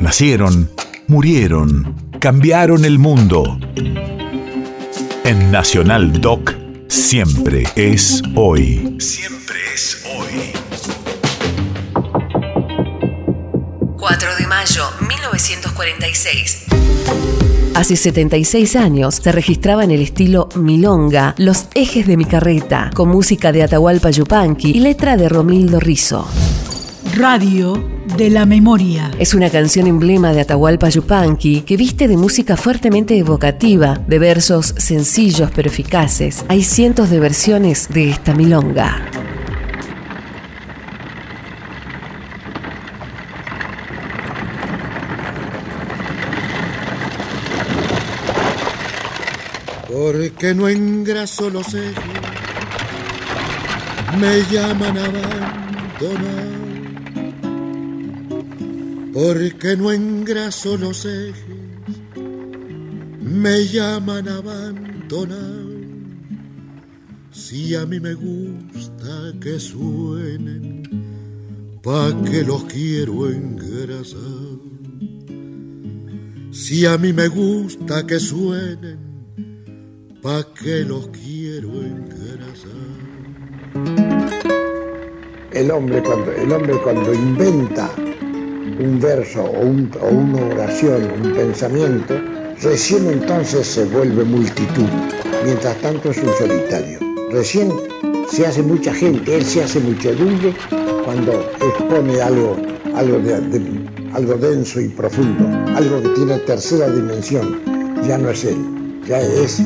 Nacieron, murieron, cambiaron el mundo. En Nacional Doc, siempre es hoy. Siempre es hoy. 4 de mayo 1946. Hace 76 años se registraba en el estilo Milonga Los ejes de mi carreta, con música de Atahualpa Yupanqui y letra de Romildo Rizo. Radio de la memoria. Es una canción emblema de Atahualpa Yupanqui que viste de música fuertemente evocativa, de versos sencillos pero eficaces. Hay cientos de versiones de esta milonga. Porque no engraso los ejes, me llaman abandonado. Porque no engraso los ejes, me llaman abandonado. Si a mí me gusta que suenen, pa' que los quiero engrasar. Si a mí me gusta que suenen, pa' que los quiero engrasar. El hombre cuando, el hombre cuando inventa un verso o, o, una oración, un pensamiento, recién entonces se vuelve multitud. Mientras tanto es un solitario. Recién se hace mucha gente, él se hace muchedumbre cuando expone algo, algo, de, algo denso y profundo, algo que tiene tercera dimensión. Ya no es él, ya es,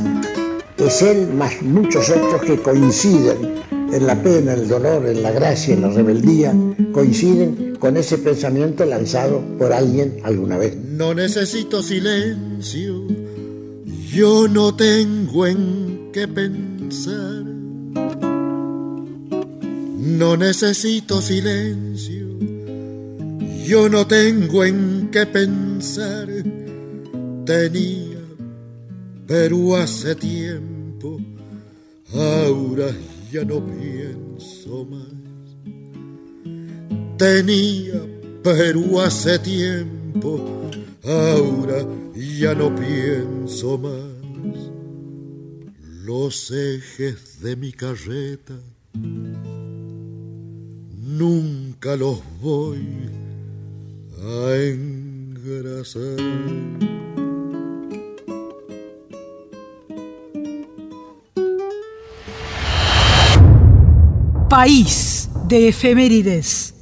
es él más muchos otros que coinciden en la pena, en el dolor, en la gracia, en la rebeldía, coinciden con ese pensamiento lanzado por alguien alguna vez. No necesito silencio, yo no tengo en qué pensar. No necesito silencio, yo no tengo en qué pensar. Tenía, pero hace tiempo, ahora ya no pienso más. Tenía, pero hace tiempo, ahora ya no pienso más. Los ejes de mi carreta nunca los voy a engrasar. País de efemérides.